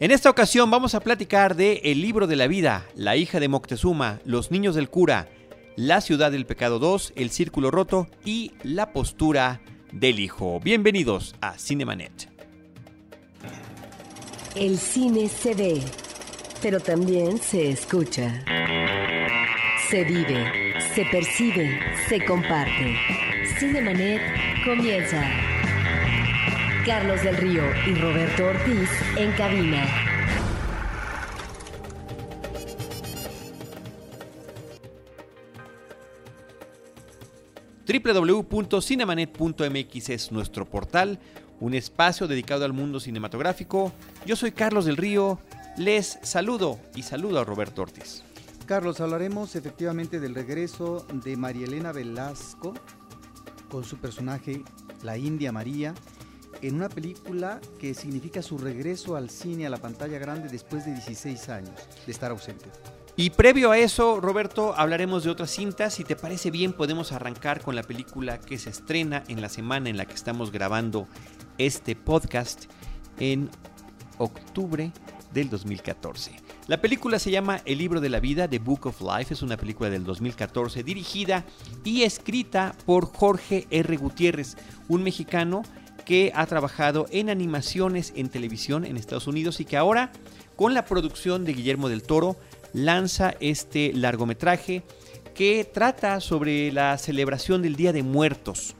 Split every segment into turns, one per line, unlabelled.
En esta ocasión vamos a platicar de El libro de la vida, La hija de Moctezuma, Los niños del cura, La ciudad del pecado 2, El círculo roto y La postura del hijo. Bienvenidos a Cinemanet.
El cine se ve, pero también se escucha. Se vive, se percibe, se comparte. Cinemanet comienza. Carlos del Río y Roberto Ortiz en cabina.
www.cinemanet.mx es nuestro portal, un espacio dedicado al mundo cinematográfico. Yo soy Carlos del Río, les saludo y saludo a Roberto Ortiz.
Carlos, hablaremos efectivamente del regreso de María Elena Velasco con su personaje La India María en una película que significa su regreso al cine, a la pantalla grande después de 16 años de estar ausente.
Y previo a eso, Roberto, hablaremos de otras cintas. Si te parece bien, podemos arrancar con la película que se estrena en la semana en la que estamos grabando este podcast en octubre del 2014. La película se llama El libro de la vida, The Book of Life, es una película del 2014 dirigida y escrita por Jorge R. Gutiérrez, un mexicano que ha trabajado en animaciones en televisión en Estados Unidos y que ahora, con la producción de Guillermo del Toro, lanza este largometraje que trata sobre la celebración del Día de Muertos.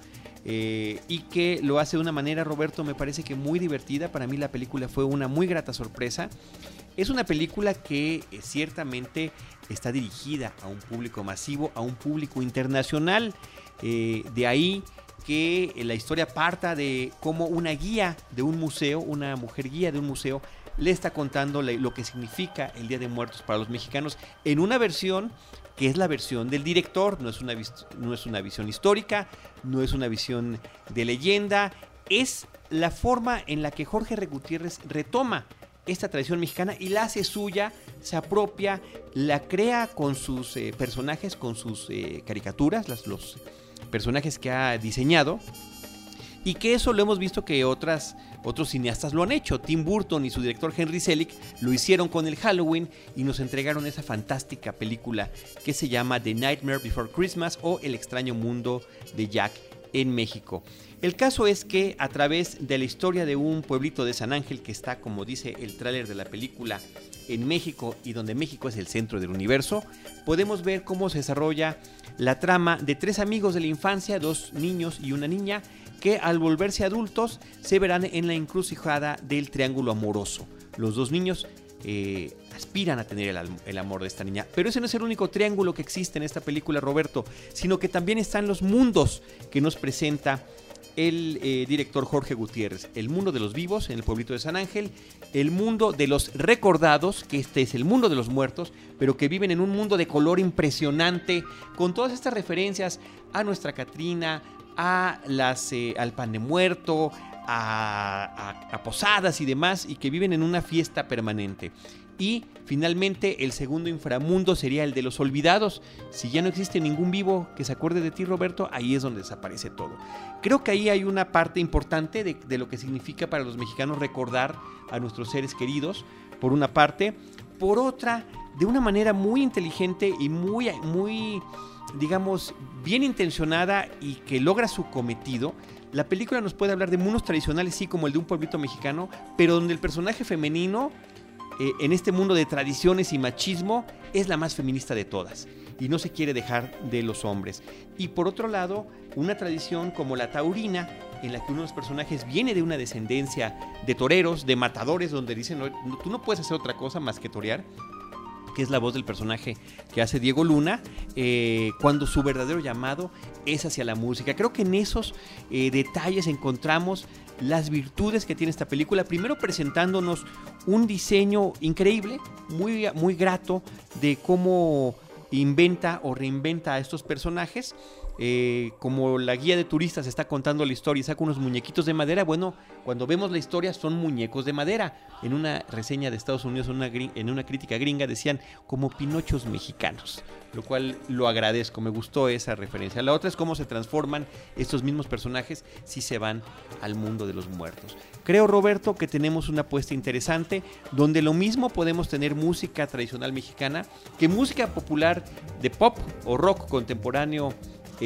Eh, y que lo hace de una manera, Roberto, me parece que muy divertida. Para mí la película fue una muy grata sorpresa. Es una película que eh, ciertamente está dirigida a un público masivo, a un público internacional. Eh, de ahí que la historia parta de cómo una guía de un museo, una mujer guía de un museo, le está contando lo que significa el Día de Muertos para los mexicanos en una versión que es la versión del director, no es una, no es una visión histórica, no es una visión de leyenda, es la forma en la que Jorge R. Gutiérrez retoma esta tradición mexicana y la hace suya, se apropia, la crea con sus eh, personajes, con sus eh, caricaturas, las, los personajes que ha diseñado y que eso lo hemos visto que otras, otros cineastas lo han hecho. Tim Burton y su director Henry Selick lo hicieron con el Halloween y nos entregaron esa fantástica película que se llama The Nightmare Before Christmas o El extraño mundo de Jack en México. El caso es que a través de la historia de un pueblito de San Ángel que está, como dice el tráiler de la película, en México y donde México es el centro del universo, podemos ver cómo se desarrolla la trama de tres amigos de la infancia, dos niños y una niña, que al volverse adultos se verán en la encrucijada del triángulo amoroso. Los dos niños eh, aspiran a tener el, amor de esta niña. Pero ese no es el único triángulo que existe en esta película, Roberto, sino que también están los mundos que nos presenta el eh, director Jorge Gutiérrez. El mundo de los vivos en el pueblito de San Ángel, el mundo de los recordados, que este es el mundo de los muertos, pero que viven en un mundo de color impresionante, con todas estas referencias a nuestra Catrina, a las, eh, al pan de muerto, a, a, posadas y demás, y que viven en una fiesta permanente. Y finalmente el segundo inframundo sería el de los olvidados. Si ya no existe ningún vivo que se acuerde de ti, Roberto, ahí es donde desaparece todo. Creo que ahí hay una parte importante de, lo que significa para los mexicanos recordar a nuestros seres queridos, por una parte. Por otra, de una manera muy inteligente y muy, muy digamos, bien intencionada y que logra su cometido, la película nos puede hablar de mundos tradicionales, sí, como el de un pueblito mexicano, pero donde el personaje femenino, eh, en este mundo de tradiciones y machismo, es la más feminista de todas y no se quiere dejar de los hombres. Y por otro lado, una tradición como la taurina, en la que uno de los personajes viene de una descendencia de toreros, de matadores, donde dicen, tú no puedes hacer otra cosa más que torear, que es la voz del personaje que hace Diego Luna, eh, cuando su verdadero llamado es hacia la música. Creo que en esos eh, detalles encontramos las virtudes que tiene esta película, primero presentándonos un diseño increíble, muy, muy grato de cómo inventa o reinventa a estos personajes. Eh, como la guía de turistas está contando la historia y saca unos muñequitos de madera, bueno, cuando vemos la historia son muñecos de madera. En una reseña de Estados Unidos, una, en una crítica gringa, decían como pinochos mexicanos, lo cual lo agradezco, me gustó esa referencia. La otra es cómo se transforman estos mismos personajes si se van al mundo de los muertos. Creo, Roberto, que tenemos una apuesta interesante donde lo mismo podemos tener música tradicional mexicana que música popular de pop o rock contemporáneo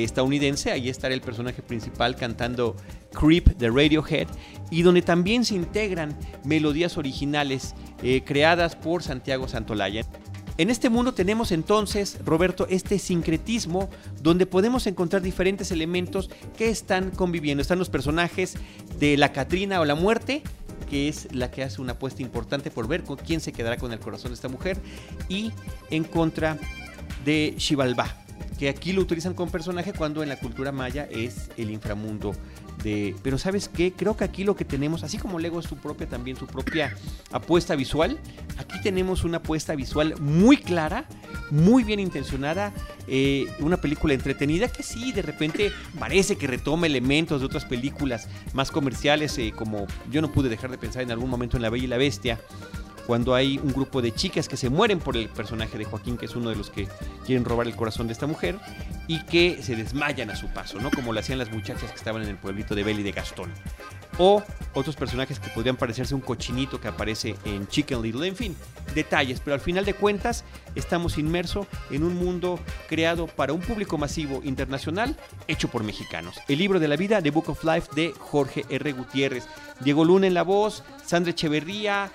estadounidense. Ahí estará el personaje principal cantando Creep de Radiohead y donde también se integran melodías originales eh, creadas por Santiago Santolaya. En este mundo tenemos entonces, Roberto, este sincretismo donde podemos encontrar diferentes elementos que están conviviendo. Están los personajes de la Catrina o la muerte, que es la que hace una apuesta importante por ver con quién se quedará con el corazón de esta mujer, y en contra de Xibalbá, aquí lo utilizan como personaje cuando en la cultura maya es el inframundo de... Pero sabes qué, creo que aquí lo que tenemos, así como Lego es su propia también, su propia apuesta visual, aquí tenemos una apuesta visual muy clara, muy bien intencionada, eh, una película entretenida que sí, de repente parece que retoma elementos de otras películas más comerciales, eh, como yo no pude dejar de pensar en algún momento en La Bella y la Bestia cuando hay un grupo de chicas que se mueren por el personaje de Joaquín, que es uno de los que quieren robar el corazón de esta mujer, y que se desmayan a su paso, ¿no? Como lo hacían las muchachas que estaban en el pueblito de Belle y de Gastón. O otros personajes que podrían parecerse un cochinito que aparece en Chicken Little. En fin, detalles, pero al final de cuentas estamos inmersos en un mundo creado para un público masivo internacional hecho por mexicanos. El libro de la vida, The Book of Life de Jorge R. Gutiérrez. Diego Luna en la voz, Sandra Echeverría,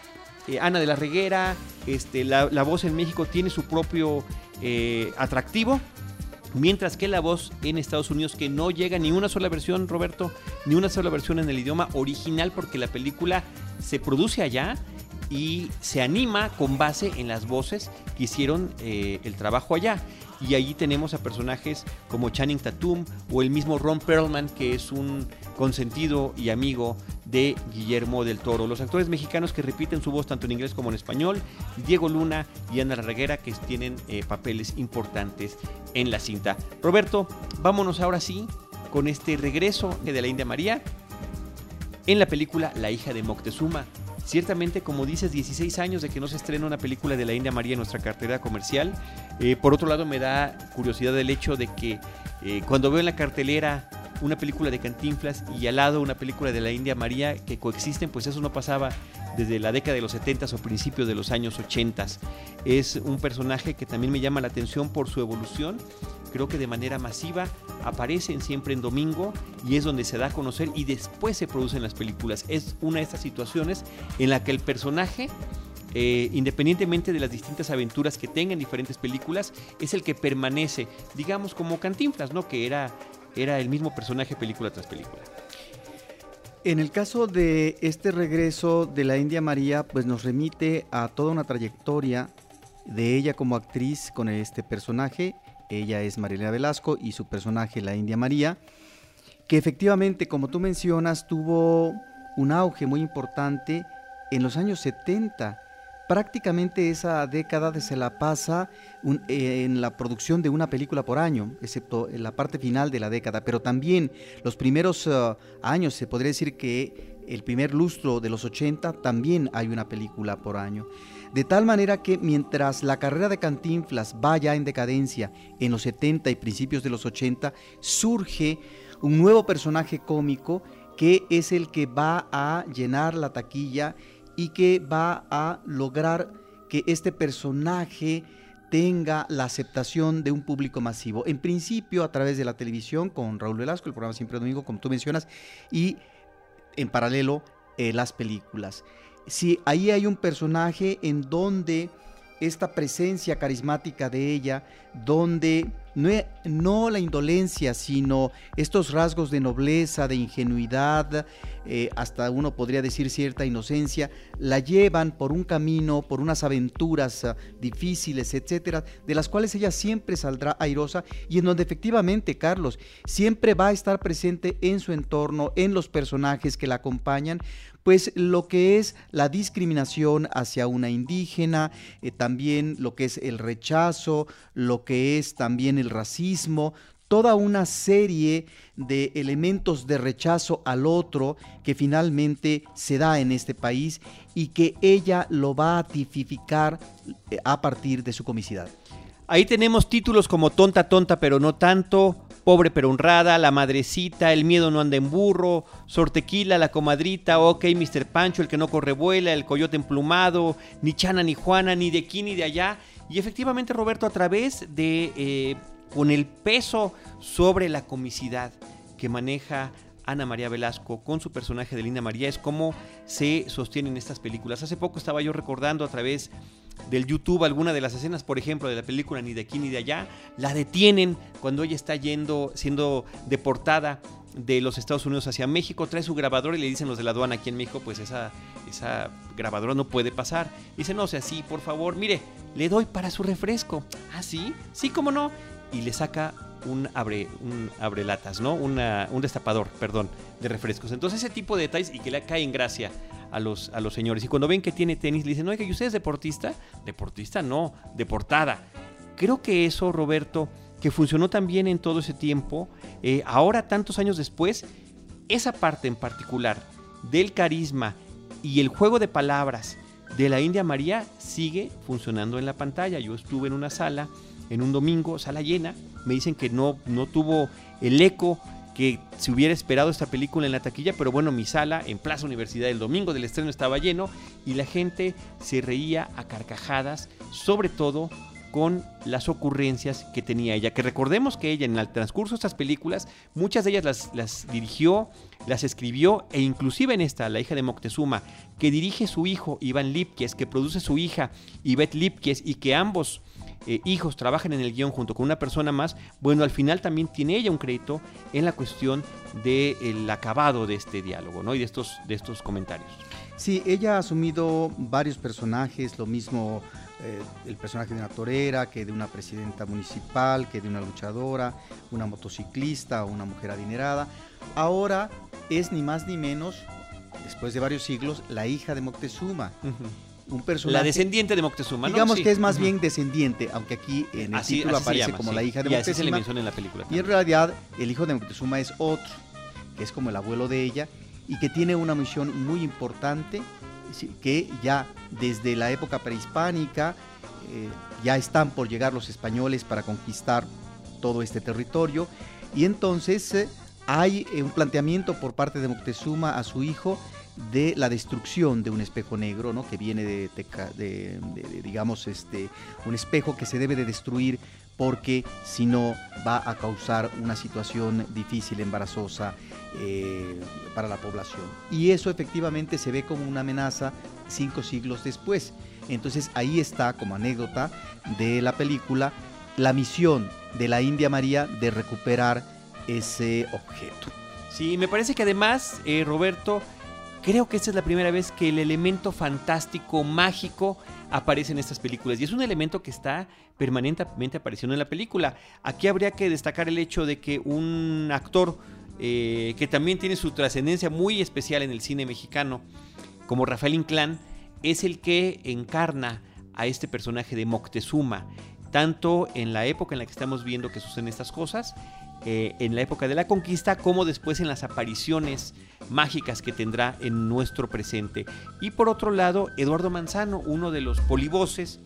eh, Ana de la Reguera, este, la, voz en México tiene su propio eh, atractivo, mientras que la voz en Estados Unidos que no llega ni una sola versión, Roberto, ni una sola versión en el idioma original porque la película se produce allá y se anima con base en las voces que hicieron eh, el trabajo allá. Y allí tenemos a personajes como Channing Tatum o el mismo Ron Perlman, que es un consentido y amigo de Guillermo del Toro. Los actores mexicanos que repiten su voz tanto en inglés como en español, Diego Luna y Ana Reguera, que tienen eh, papeles importantes en la cinta. Roberto, vámonos ahora sí con este regreso de la India María en la película La hija de Moctezuma. Ciertamente, como dices, 16 años de que no se estrena una película de la India María en nuestra cartera comercial. Eh, por otro lado, me da curiosidad el hecho de que eh, cuando veo en la cartelera una película de Cantinflas y al lado una película de la India María que coexisten, pues eso no pasaba desde la década de los 70 o principios de los años 80. Es un personaje que también me llama la atención por su evolución. Creo que de manera masiva aparecen siempre en domingo y es donde se da a conocer y después se producen las películas. Es una de estas situaciones en la que el personaje eh, independientemente de las distintas aventuras que tenga en diferentes películas, es el que permanece, digamos como Cantinflas, ¿no? Que era era el mismo personaje película tras película.
En el caso de este regreso de la India María, pues nos remite a toda una trayectoria de ella como actriz con este personaje. Ella es Marilena Velasco y su personaje la India María, que efectivamente, como tú mencionas, tuvo un auge muy importante en los años 70 prácticamente esa década se la pasa en la producción de una película por año, excepto en la parte final de la década, pero también los primeros uh, años, se podría decir que el primer lustro de los 80 también hay una película por año. De tal manera que mientras la carrera de Cantinflas va ya en decadencia en los 70 y principios de los 80, surge un nuevo personaje cómico que es el que va a llenar la taquilla y que va a lograr que este personaje tenga la aceptación de un público masivo. En principio a través de la televisión con Raúl Velasco, el programa Siempre Domingo, como tú mencionas, y en paralelo eh, las películas. Si ahí hay un personaje en donde esta presencia carismática de ella, donde no, la indolencia, sino estos rasgos de nobleza, de ingenuidad, eh, hasta uno podría decir cierta inocencia, la llevan por un camino, por unas aventuras ah, difíciles, etcétera, de las cuales ella siempre saldrá airosa y en donde efectivamente, Carlos, siempre va a estar presente en su entorno, en los personajes que la acompañan, pues lo que es la discriminación hacia una indígena, eh, también lo que es el rechazo, lo que es también el racismo, toda una serie de elementos de rechazo al otro que finalmente se da en este país y que ella lo va a tipificar eh, a partir de su comicidad.
Ahí tenemos títulos como Tonta, tonta, pero no tanto, Pobre pero honrada, La madrecita, El miedo no anda en burro, Sortequila, La comadrita, Ok, Mr. Pancho, El que no corre vuela, El coyote emplumado, Ni Chana ni Juana, ni de aquí ni de allá. Y efectivamente, Roberto, a través de, eh, con el peso sobre la comicidad que maneja Ana María Velasco con su personaje de Linda María, es como se sostienen estas películas. Hace poco estaba yo recordando a través del YouTube alguna de las escenas, por ejemplo, de la película Ni de aquí ni de allá, la detienen cuando ella está yendo, siendo deportada de los Estados Unidos hacia México, trae su grabadora y le dicen los de la aduana aquí en México, pues esa, esa grabadora no puede pasar. dice, no, o sea, sí, por favor, mire, le doy para su refresco. ¿Ah, sí? Sí, cómo no. Y le saca un abre, un abrelatas, ¿no? Una, un destapador, perdón, de refrescos. Entonces ese tipo de detalles y que le cae en gracia a los, a los señores. Y cuando ven que tiene tenis, le dicen, oiga, ¿y usted es deportista? Deportista no, deportada. Creo que eso, Roberto, que funcionó también en todo ese tiempo, eh, ahora tantos años después, esa parte en particular del carisma y el juego de palabras de la India María sigue funcionando en la pantalla. Yo estuve en una sala en un domingo, sala llena, me dicen que no, no tuvo el eco que se hubiera esperado esta película en la taquilla, pero bueno, mi sala en Plaza Universidad el domingo del estreno estaba lleno y la gente se reía a carcajadas, sobre todo con las ocurrencias que tenía ella. Que recordemos que ella en el transcurso de estas películas, muchas de ellas las, las, dirigió, las escribió e inclusive en esta, la hija de Moctezuma, que dirige su hijo Iván Lipkies, que produce su hija Ivette Lipkies y que ambos eh, hijos trabajan en el guion junto con una persona más, bueno, al final también tiene ella un crédito en la cuestión del acabado de este diálogo ¿no? y de estos, de estos comentarios.
Sí, ella ha asumido varios personajes, lo mismo eh, el personaje de una torera, que de una presidenta municipal, que de una luchadora, una motociclista o una mujer adinerada. Ahora es ni más ni menos, después de varios siglos, la hija de Moctezuma
un personaje. La descendiente de Moctezuma,
Digamos que es más bien descendiente, aunque aquí en el título aparece como la hija de Moctezuma.
se le menciona en la película.
Y en realidad el hijo de Moctezuma es otro, que es como el abuelo de ella y que tiene una misión muy importante que ya desde la época prehispánica eh, ya están por llegar los españoles para conquistar todo este territorio y entonces eh, hay eh, un planteamiento por parte de Moctezuma a su hijo de la destrucción de un espejo negro, ¿no? que viene de, digamos, este, un espejo que se debe de destruir porque si no va a causar una situación difícil, embarazosa eh, para la población. Y eso efectivamente se ve como una amenaza cinco siglos después. Entonces ahí está como anécdota de la película la misión de la India María de recuperar ese objeto.
Sí, me parece que además, eh, Roberto, Creo que esta es la primera vez que el elemento fantástico, mágico, aparece en estas películas. Y es un elemento que está permanentemente apareciendo en la película. Aquí habría que destacar el hecho de que un actor eh, que también tiene su trascendencia muy especial en el cine mexicano, como Rafael Inclán, es el que encarna a este personaje de Moctezuma, tanto en la época en la que estamos viendo que suceden estas cosas, eh, en la época de la conquista, como después en las apariciones mágicas que tendrá en nuestro presente. Y por otro lado, Eduardo Manzano, uno de los polivoces,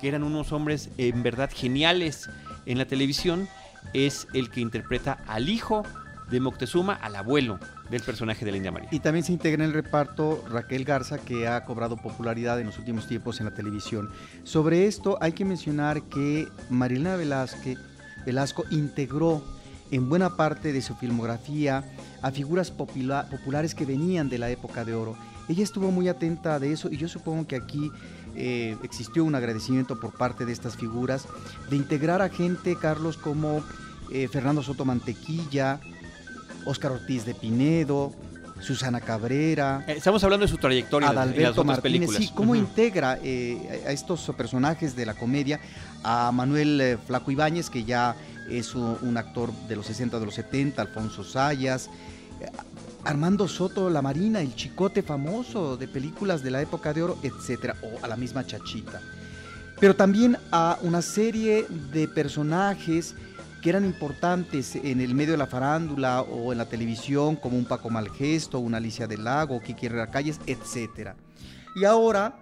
que eran unos hombres en verdad geniales en la televisión, es el que interpreta al hijo de Moctezuma, al abuelo del personaje de la India María.
Y también se integra en el reparto Raquel Garza, que ha cobrado popularidad en los últimos tiempos en la televisión. Sobre esto hay que mencionar que Marilena Velasco integró en buena parte de su filmografía a figuras populares que venían de la época de oro. Ella estuvo muy atenta de eso y yo supongo que aquí eh, existió un agradecimiento por parte de estas figuras de integrar a gente, Carlos, como eh, Fernando Soto Mantequilla, Óscar Ortiz de Pinedo, Susana Cabrera.
Eh, estamos hablando de su trayectoria
Adalberto en las películas. Sí, cómo integra a estos personajes de la comedia a Manuel Flaco Ibáñez, que ya es un, actor de los 60, de los 70, Alfonso Sayas, eh, Armando Soto, La Marina, el chicote famoso de películas de la época de oro, etcétera, o a la misma Chachita. Pero también a una serie de personajes que eran importantes en el medio de la farándula o en la televisión, como un Paco Malgesto, una Alicia del Lago, Kiki Herrera Calles, etc. Y ahora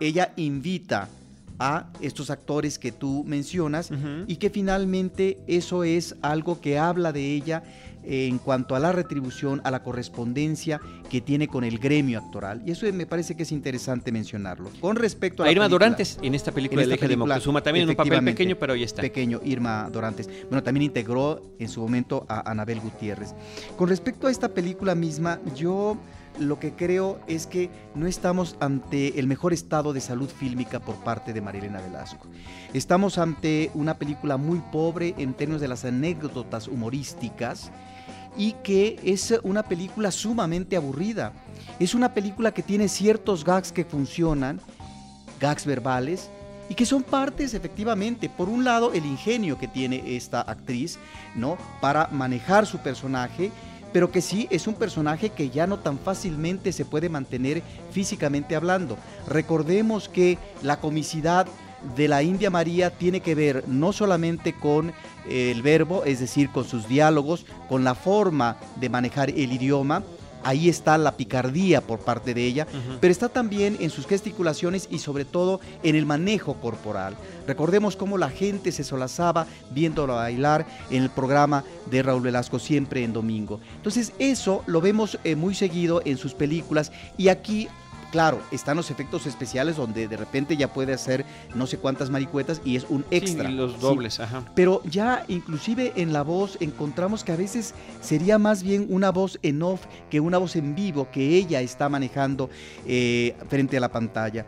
ella invita a estos actores que tú mencionas y que finalmente eso es algo que habla de ella en cuanto a la retribución, a la correspondencia que tiene con el gremio actoral. Y eso me parece que es interesante mencionarlo. Con respecto a...
Irma Dorantes en esta película de Eje de Moctezuma, también en un papel pequeño, pero ahí está.
Pequeño, Irma Dorantes. Bueno, también integró en su momento a Anabel Gutiérrez. Con respecto a esta película misma, yo lo que creo es que no estamos ante el mejor estado de salud fílmica por parte de Marilena Velasco. Estamos ante una película muy pobre en términos de las anécdotas humorísticas y que es una película sumamente aburrida. Es una película que tiene ciertos gags que funcionan, gags verbales, y que son partes efectivamente, por un lado, el ingenio que tiene esta actriz, ¿no? Para manejar su personaje, pero que sí es un personaje que ya no tan fácilmente se puede mantener físicamente hablando. Recordemos que la comicidad de la India María tiene que ver no solamente con el verbo, es decir, con sus diálogos, con la forma de manejar el idioma, ahí está la picardía por parte de ella, pero está también en sus gesticulaciones y sobre todo en el manejo corporal. Recordemos cómo la gente se solazaba viéndolo bailar en el programa de Raúl Velasco siempre en domingo. Entonces eso lo vemos eh, muy seguido en sus películas y aquí Claro, están los efectos especiales donde de repente ya puede hacer no sé cuántas maricuetas y es un extra.
Sí, los dobles, ajá.
Pero ya inclusive en la voz encontramos que a veces sería más bien una voz en off que una voz en vivo que ella está manejando eh, frente a la pantalla.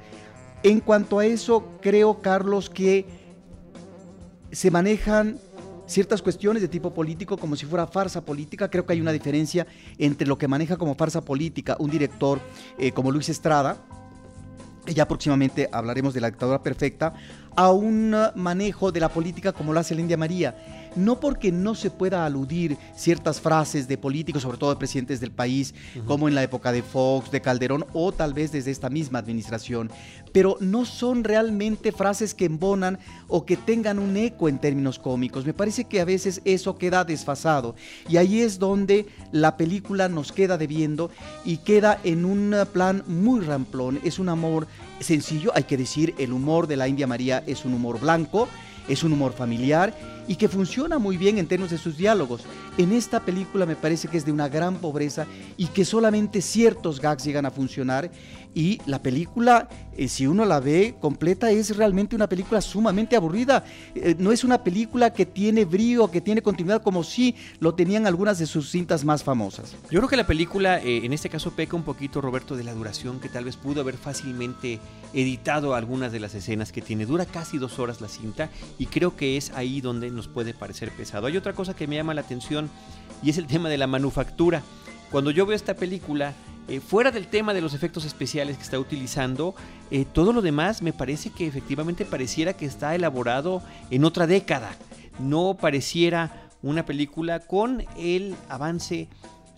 En cuanto a eso, creo, Carlos, que se manejan ciertas cuestiones de tipo político como si fuera farsa política. Creo que hay una diferencia entre lo que maneja como farsa política un director eh, como Luis Estrada, ya próximamente hablaremos de la dictadura perfecta, a un manejo de la política como lo hace la India María no porque no se pueda aludir ciertas frases de políticos, sobre todo de presidentes del país, como en la época de Fox, de Calderón o tal vez desde esta misma administración, pero no son realmente frases que embonan o que tengan un eco en términos cómicos. Me parece que a veces eso queda desfasado y ahí es donde la película nos queda debiendo y queda en un plan muy ramplón. Es un amor sencillo, hay que decir, el humor de la India María es un humor blanco, es un humor familiar y que funciona muy bien en términos de sus diálogos. En esta película me parece que es de una gran pobreza y que solamente ciertos gags llegan a funcionar y la película, eh, si uno la ve completa, es realmente una película sumamente aburrida. Eh, no es una película que tiene brío, que tiene continuidad como si lo tenían algunas de sus cintas más famosas.
Yo creo que la película, eh, en este caso, peca un poquito, Roberto, de la duración, que tal vez pudo haber fácilmente editado algunas de las escenas que tiene. Dura casi dos horas la cinta y creo que es ahí donde nos puede parecer pesado. Hay otra cosa que me llama la atención y es el tema de la manufactura. Cuando yo veo esta película, eh, fuera del tema de los efectos especiales que está utilizando, eh, todo lo demás me parece que efectivamente pareciera que está elaborado en otra década. No pareciera una película con el avance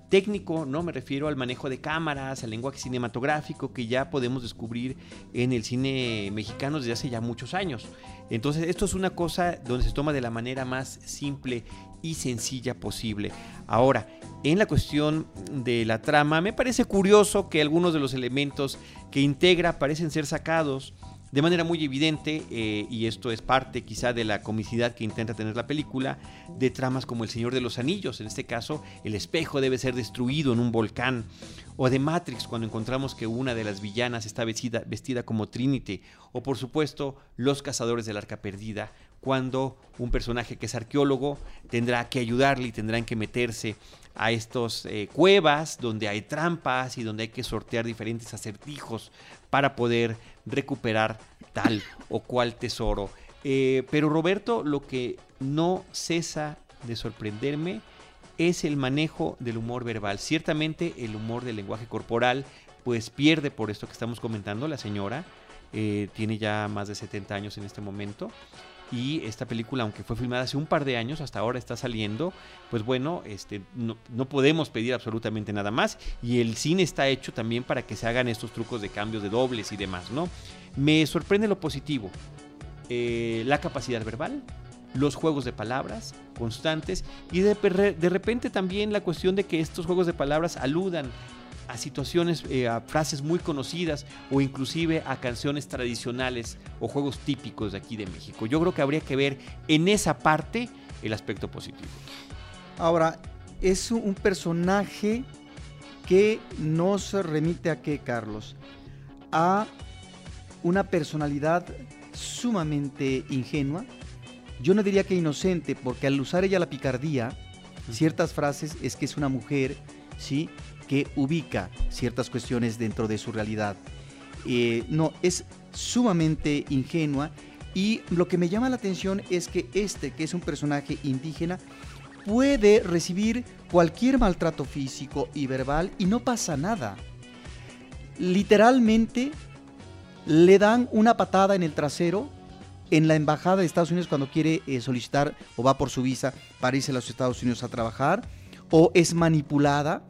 técnico, ¿no? Me refiero al manejo de cámaras, al lenguaje cinematográfico que ya podemos descubrir en el cine mexicano desde hace ya muchos años. Entonces, esto es una cosa donde se toma de la manera más simple y sencilla posible. Ahora, en la cuestión de la trama, me parece curioso que algunos de los elementos que integra parecen ser sacados de manera muy evidente, eh, y esto es parte quizá de la comicidad que intenta tener la película, de tramas como El Señor de los Anillos, en este caso el espejo debe ser destruido en un volcán, o de Matrix cuando encontramos que una de las villanas está vestida, vestida como Trinity, o por supuesto Los Cazadores del Arca Perdida, cuando un personaje que es arqueólogo tendrá que ayudarle y tendrán que meterse a estas eh, cuevas donde hay trampas y donde hay que sortear diferentes acertijos para poder recuperar tal o cual tesoro. Eh, pero Roberto, lo que no cesa de sorprenderme es el manejo del humor verbal. Ciertamente el humor del lenguaje corporal pues pierde por esto que estamos comentando la señora. Eh, tiene ya más de 70 años en este momento y esta película, aunque fue filmada hace un par de años, hasta ahora está saliendo, pues bueno, este, no, podemos pedir absolutamente nada más y el cine está hecho también para que se hagan estos trucos de cambios de dobles y demás, ¿no? Me sorprende lo positivo, eh, la capacidad verbal, los juegos de palabras constantes y de, de repente también la cuestión de que estos juegos de palabras aludan a situaciones, eh, a frases muy conocidas o inclusive a canciones tradicionales o juegos típicos de aquí de México. Yo creo que habría que ver en esa parte el aspecto positivo.
Ahora, es un personaje que nos remite a qué, Carlos? A una personalidad sumamente ingenua. Yo no diría que inocente, porque al usar ella la picardía, ciertas frases es que es una mujer, ¿sí? que ubica ciertas cuestiones dentro de su realidad. Eh, no, es sumamente ingenua y lo que me llama la atención es que este, que es un personaje indígena, puede recibir cualquier maltrato físico y verbal y no pasa nada. Literalmente le dan una patada en el trasero en la embajada de Estados Unidos cuando quiere eh, solicitar o va por su visa para irse a los Estados Unidos a trabajar, o es manipulada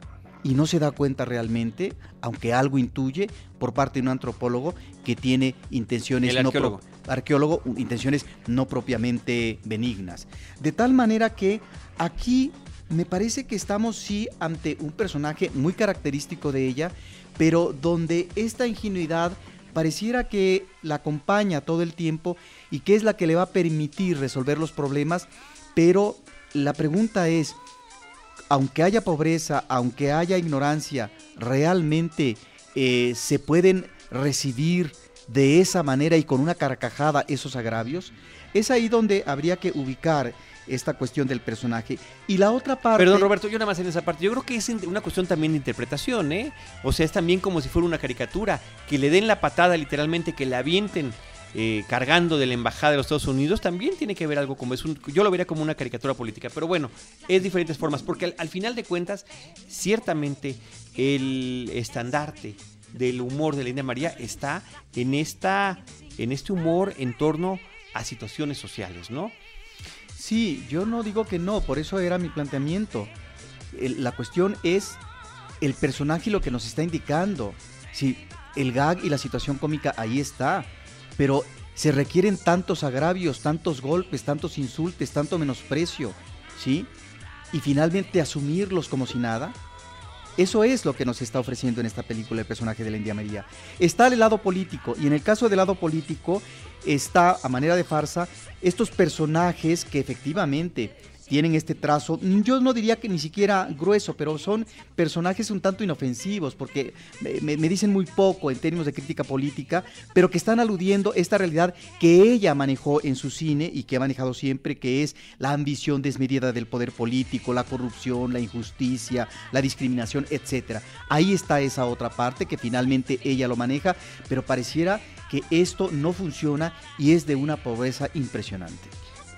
y no se da cuenta realmente, aunque algo intuye por parte de un antropólogo que tiene intenciones
arqueólogo.
no arqueólogo, intenciones no propiamente benignas. De tal manera que aquí me parece que estamos sí ante un personaje muy característico de ella, pero donde esta ingenuidad pareciera que la acompaña todo el tiempo y que es la que le va a permitir resolver los problemas, pero la pregunta es, aunque haya pobreza, aunque haya ignorancia, realmente eh, se pueden recibir de esa manera y con una carcajada esos agravios, es ahí donde habría que ubicar esta cuestión del personaje. Y la otra parte...
Perdón, Roberto, yo nada más en esa parte. Yo creo que es una cuestión también de interpretación, ¿eh? O sea, es también como si fuera una caricatura. Que le den la patada literalmente, que la avienten eh, cargando de la embajada de los Estados Unidos, también tiene que ver algo como es yo lo vería como una caricatura política, pero bueno, es diferentes formas, porque al, final de cuentas, ciertamente el estandarte del humor de la India María está en esta, en este humor en torno a situaciones sociales, ¿no?
Sí, yo no digo que no, por eso era mi planteamiento. la cuestión es el personaje y lo que nos está indicando. Si el gag y la situación cómica ahí está pero se requieren tantos agravios, tantos golpes, tantos insultos, tanto menosprecio, ¿sí? Y finalmente asumirlos como si nada. Eso es lo que nos está ofreciendo en esta película el personaje de la India María. Está el lado político, y en el caso del lado político está, a manera de farsa, estos personajes que efectivamente tienen este trazo, yo no diría que ni siquiera grueso, pero son personajes un tanto inofensivos, porque me, dicen muy poco en términos de crítica política, pero que están aludiendo esta realidad que ella manejó en su cine y que ha manejado siempre, que es la ambición desmedida del poder político, la corrupción, la injusticia, la discriminación, etc. Ahí está esa otra parte que finalmente ella lo maneja, pero pareciera que esto no funciona y es de una pobreza impresionante.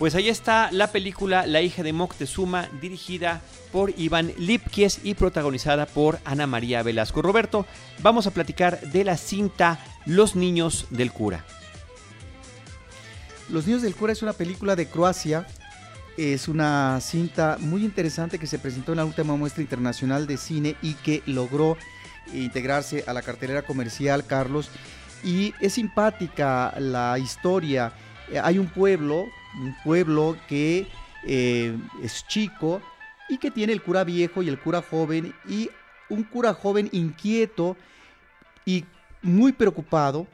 Pues ahí está la película La hija de Moctezuma, dirigida por Iván Lipkies y protagonizada por Ana María Velasco. Roberto, vamos a platicar de la cinta Los niños del cura.
Los niños del cura es una película de Croacia. Es una cinta muy interesante que se presentó en la última muestra internacional de cine y que logró integrarse a la cartelera comercial, Carlos. Y es simpática la historia. Hay un pueblo un pueblo que eh, es chico y que tiene el cura viejo y el cura joven y un cura joven inquieto y muy preocupado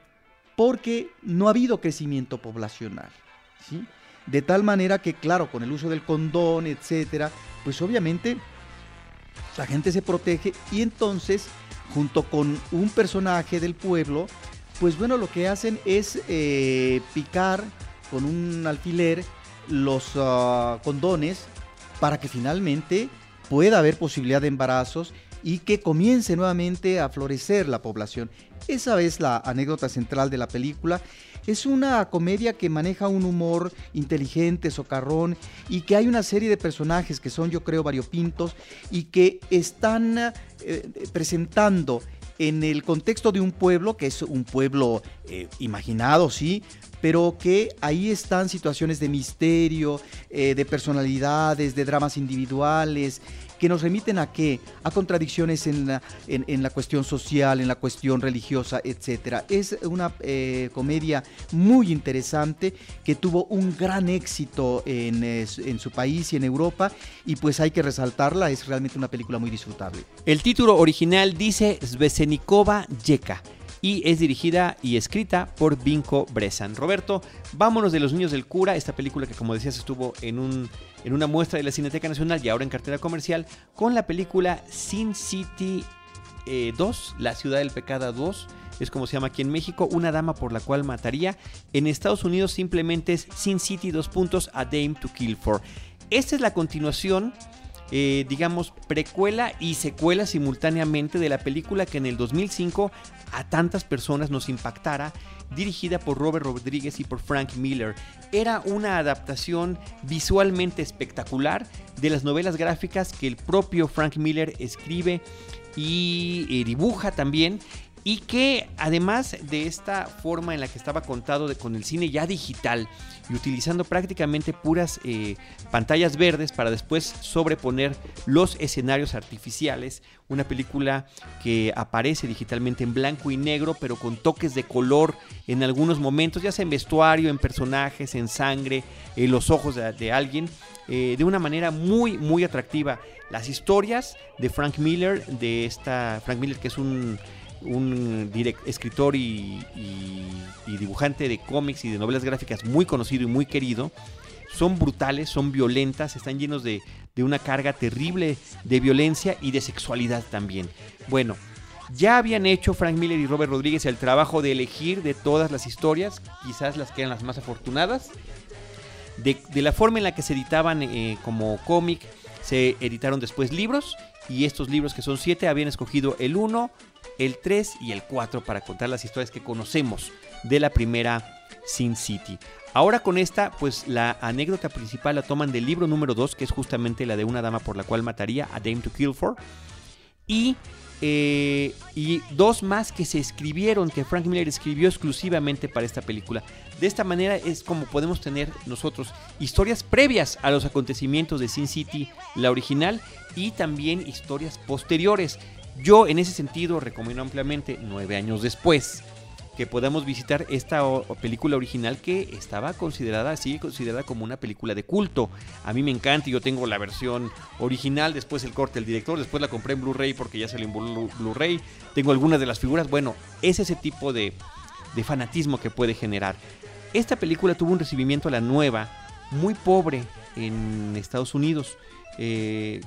porque no ha habido crecimiento poblacional. ¿sí? De tal manera que, claro, con el uso del condón, etcétera, pues obviamente la gente se protege y entonces, junto con un personaje del pueblo, pues bueno, lo que hacen es eh, picar con un alfiler los ah, condones para que finalmente pueda haber posibilidad de embarazos y que comience nuevamente a florecer la población. Esa es la anécdota central de la película. Es una comedia que maneja un humor inteligente, socarrón, y que hay una serie de personajes que son, yo creo, variopintos y que están eh, presentando en el contexto de un pueblo, que es un pueblo eh, imaginado, sí, pero que ahí están situaciones de misterio, eh, de personalidades, de dramas individuales, que nos remiten a qué? A contradicciones en la, en, la cuestión social, en la cuestión religiosa, etcétera. Es una eh, comedia muy interesante que tuvo un gran éxito en, en su país y en Europa y pues hay que resaltarla, es realmente una película muy disfrutable.
El título original dice Svesenikova Yeka y es dirigida y escrita por Vinco Bresan. Roberto, vámonos de Los Niños del Cura, esta película que como decías estuvo en, un, en una muestra de la Cineteca Nacional y ahora en cartera comercial, con la película Sin City 2, eh, La Ciudad del Pecado 2, es como se llama aquí en México, una dama por la cual mataría. En Estados Unidos simplemente es Sin City 2 puntos, A Dame to Kill For. Esta es la continuación eh, digamos, precuela y secuela simultáneamente de la película que en el 2005 a tantas personas nos impactara, dirigida por Robert Rodríguez y por Frank Miller. Era una adaptación visualmente espectacular de las novelas gráficas que el propio Frank Miller escribe y eh, dibuja también y que además de esta forma en la que estaba contado con el cine ya digital y utilizando prácticamente puras eh, pantallas verdes para después sobreponer los escenarios artificiales, una película que aparece digitalmente en blanco y negro pero con toques de color en algunos momentos, ya sea en vestuario, en personajes, en sangre, en los ojos de, alguien, eh, de una manera muy muy atractiva. Las historias de Frank Miller, de esta Frank Miller que es un un escritor y, dibujante de cómics y de novelas gráficas muy conocido y muy querido, son brutales, son violentas, están llenos de, una carga terrible de violencia y de sexualidad también. Bueno, ya habían hecho Frank Miller y Robert Rodríguez el trabajo de elegir de todas las historias, quizás las que eran las más afortunadas, de, la forma en la que se editaban eh, como cómic, se editaron después libros y estos libros que son siete habían escogido el 1, el 3 y el 4 para contar las historias que conocemos de la primera Sin City. Ahora con esta, pues la anécdota principal la toman del libro número 2, que es justamente la de una dama por la cual mataría a Dame to Kill For. Y, eh, y dos más que se escribieron, que Frank Miller escribió exclusivamente para esta película. De esta manera es como podemos tener nosotros historias previas a los acontecimientos de Sin City, la original, y también historias posteriores. Yo en ese sentido recomiendo ampliamente, nueve años después, que podamos visitar esta película original que estaba considerada, sigue considerada como una película de culto. A mí me encanta, yo tengo la versión original, después el corte del director, después la compré en Blu-ray porque ya salió en Blu-ray. Tengo algunas de las figuras, bueno, es ese tipo de, de fanatismo que puede generar. Esta película tuvo un recibimiento a la nueva muy pobre en Estados Unidos. Eh,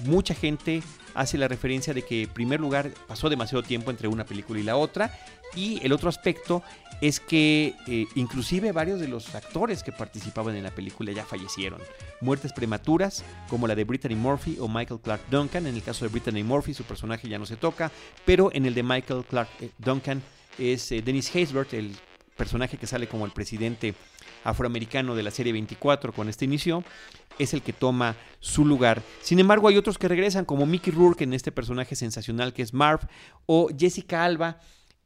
mucha gente hace la referencia de que en primer lugar pasó demasiado tiempo entre una película y la otra y el otro aspecto es que eh, inclusive varios de los actores que participaban en la película ya fallecieron. Muertes prematuras como la de Brittany Murphy o Michael Clark Duncan. En el caso de Brittany Murphy su personaje ya no se toca, pero en el de Michael Clark eh, Duncan es eh, Dennis Haysbert, el personaje que sale como el presidente afroamericano de la serie 24 con este inicio, es el que toma su lugar. Sin embargo, hay otros que regresan, como Mickey Rourke en este personaje sensacional que es Marv, o Jessica Alba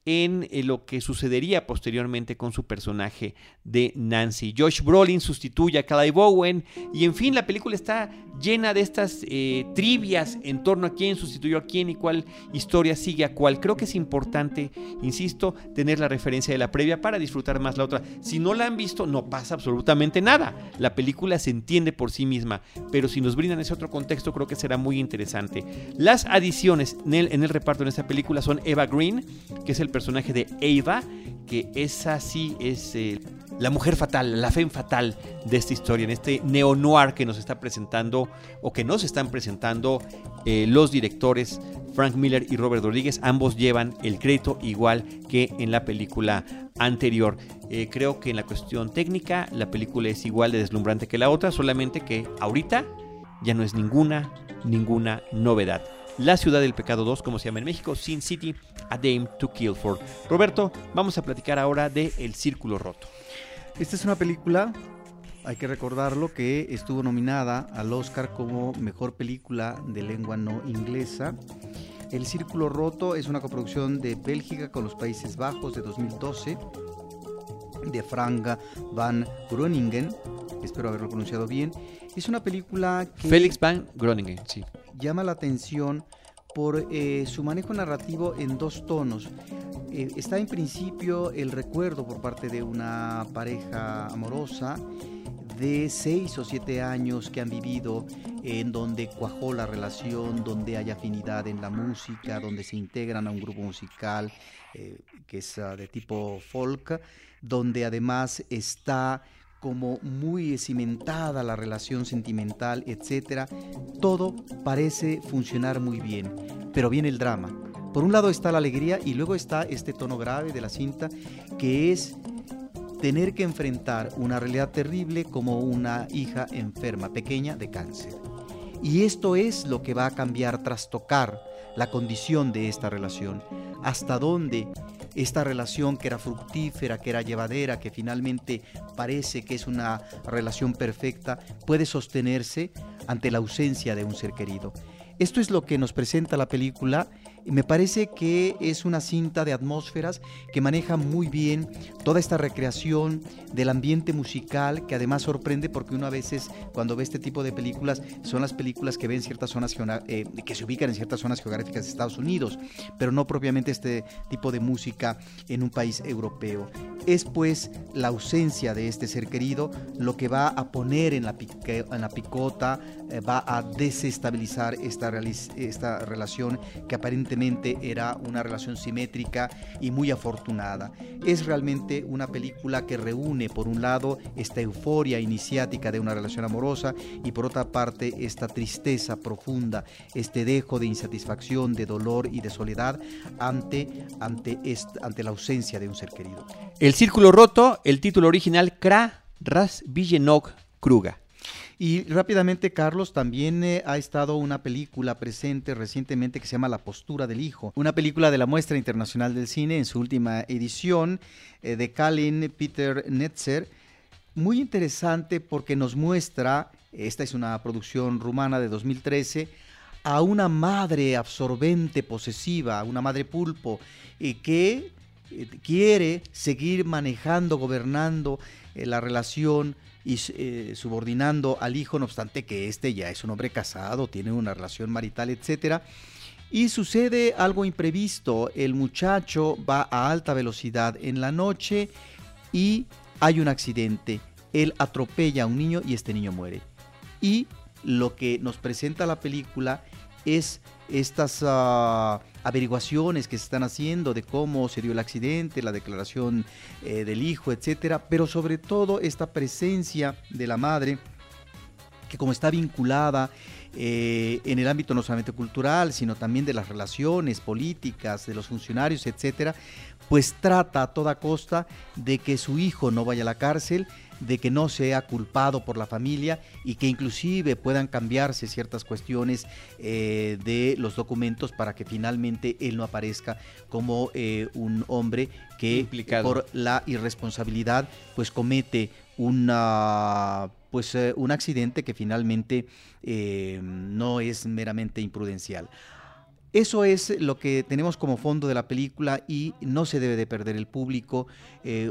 en eh, lo que sucedería posteriormente con su personaje de Nancy. Josh Brolin sustituye a Clyde Bowen y en fin la película está llena de estas eh, trivias en torno a quién sustituyó a quién y cuál historia sigue a cuál. Creo que es importante, insisto, tener la referencia de la previa para disfrutar más la otra. Si no la han visto no pasa absolutamente nada. La película se entiende por sí misma, pero si nos brindan ese otro contexto creo que será muy interesante. Las adiciones en el, en el reparto en esta película son Eva Green, que es el personaje de Eva, que es así, es eh, la mujer fatal, la fe fatal de esta historia, en este neo-noir que nos está presentando o que nos están presentando eh, los directores Frank Miller y Robert Rodríguez. Ambos llevan el crédito igual que en la película anterior. Eh, creo que en la cuestión técnica la película es igual de deslumbrante que la otra, solamente que ahorita ya no es ninguna, ninguna novedad. La Ciudad del Pecado 2, como se llama en México, Sin City, A Dame to Kill For. Roberto, vamos a platicar ahora de El Círculo Roto.
Esta es una película, hay que recordarlo, que estuvo nominada al Oscar como Mejor Película de Lengua No Inglesa. El Círculo Roto es una coproducción de Bélgica con los Países Bajos de 2012 de Franga van Groningen, espero haberlo pronunciado bien. Es una película que...
Félix van Groningen, sí
llama la atención por eh, su manejo narrativo en dos tonos. Eh, está en principio el recuerdo por parte de una pareja amorosa de seis o siete años que han vivido en donde cuajó la relación, donde hay afinidad en la música, donde se integran a un grupo musical eh, que es ah, de tipo folk, donde además está como muy cimentada la relación sentimental, etcétera, todo parece funcionar muy bien, pero viene el drama. Por un lado está la alegría y luego está este tono grave de la cinta que es tener que enfrentar una realidad terrible como una hija enferma, pequeña, de cáncer. Y esto es lo que va a cambiar, trastocar la condición de esta relación. Hasta dónde esta relación que era fructífera, que era llevadera, que finalmente parece que es una relación perfecta, puede sostenerse ante la ausencia de un ser querido. Esto es lo que nos presenta la película me parece que es una cinta de atmósferas que maneja muy bien toda esta recreación del ambiente musical que además sorprende porque uno a veces cuando ve este tipo de películas son las películas que ven ciertas zonas eh, que se ubican en ciertas zonas geográficas de Estados Unidos, pero no propiamente este tipo de música en un país europeo. Es pues la ausencia de este ser querido lo que va a poner en la, en la picota, eh, va a desestabilizar esta, esta relación que aparentemente era una relación simétrica y muy afortunada. Es realmente una película que reúne, por un lado, esta euforia iniciática de una relación amorosa y por otra parte, esta tristeza profunda, este dejo de insatisfacción, de dolor y de soledad ante, ante, ante la ausencia de un ser querido.
El Círculo Roto, el título original, Kra Ras Villenok Kruga.
Y rápidamente, Carlos, también eh, ha estado una película presente recientemente que se llama La postura del hijo, una película de la Muestra Internacional del Cine en su última edición eh, de Kalin Peter Netzer, muy interesante porque nos muestra, esta es una producción rumana de 2013, a una madre absorbente, posesiva, una madre pulpo, y que eh, quiere seguir manejando, gobernando la relación y eh, subordinando al hijo, no obstante que este ya es un hombre casado, tiene una relación marital, etcétera. Y sucede algo imprevisto, el muchacho va a alta velocidad en la noche y hay un accidente. Él atropella a un niño y este niño muere. Y lo que nos presenta la película es estas ah, averiguaciones que se están haciendo de cómo se dio el accidente, la declaración eh, del hijo, etcétera, pero sobre todo esta presencia de la madre que como está vinculada eh, en el ámbito no solamente cultural, sino también de las relaciones políticas, de los funcionarios, etcétera, pues trata a toda costa de que su hijo no vaya a la cárcel, de que no sea culpado por la familia y que inclusive puedan cambiarse ciertas cuestiones eh, de los documentos para que finalmente él no aparezca como eh, un hombre que por la irresponsabilidad pues comete una pues eh, un accidente que finalmente no es meramente imprudencial. Eso es lo que tenemos como fondo de la película y no se debe de perder el público.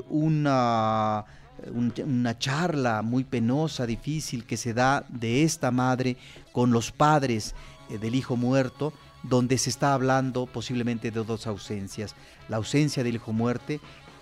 una una charla muy penosa, difícil que se da de esta madre con los padres eh, del hijo muerto, donde se está hablando posiblemente de dos ausencias, la ausencia del hijo muerte,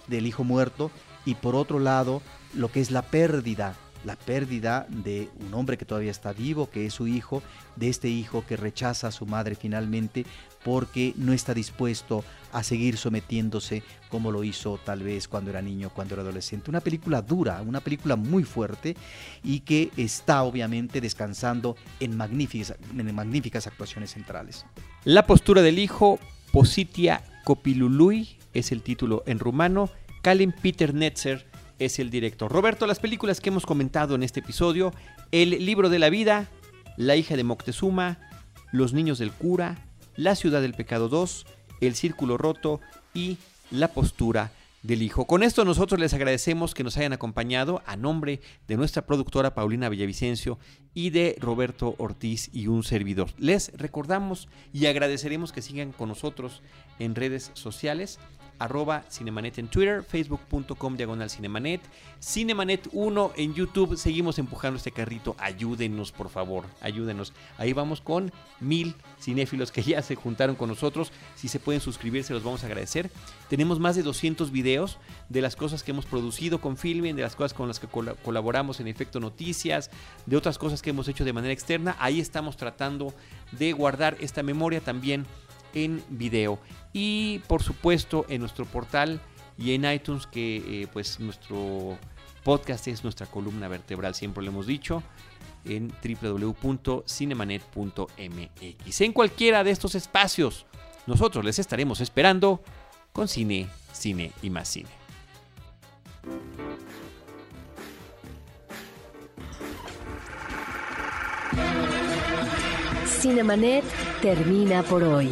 del hijo muerto y por otro lado lo que es la pérdida la pérdida de un hombre que todavía está vivo, que es su hijo, de este hijo que rechaza a su madre finalmente porque no está dispuesto a seguir sometiéndose como lo hizo tal vez cuando era niño, cuando era adolescente. Una película dura, una película muy fuerte y que está obviamente descansando en magníficas, en magníficas actuaciones centrales.
La postura del hijo, Positia Copilului, es el título en rumano. Kalin Peter Netzer es el director. Roberto, las películas que hemos comentado en este episodio, El libro de la vida, La hija de Moctezuma, Los niños del cura, La ciudad del pecado 2, El círculo roto y La postura del hijo. Con esto nosotros les agradecemos que nos hayan acompañado a nombre de nuestra productora Paulina Villavicencio y de Roberto Ortiz y un servidor. Les recordamos y agradeceremos que sigan con nosotros en redes sociales arroba Cinemanet en Twitter, facebook.com diagonal Cinemanet, Cinemanet 1 en YouTube. Seguimos empujando este carrito. Ayúdenos, por favor, ayúdenos. Ahí vamos con mil cinéfilos que ya se juntaron con nosotros. Si se pueden suscribir, se los vamos a agradecer. Tenemos más de 200 videos de las cosas que hemos producido con Filming, de las cosas con las que colaboramos en Efecto Noticias, de otras cosas que hemos hecho de manera externa. Ahí estamos tratando de guardar esta memoria también en video. Y por supuesto en nuestro portal y en iTunes que eh, pues nuestro podcast es nuestra columna vertebral siempre lo hemos dicho en www.cinemanet.mx en cualquiera de estos espacios nosotros les estaremos esperando con cine cine y más cine.
Cinemanet termina por hoy.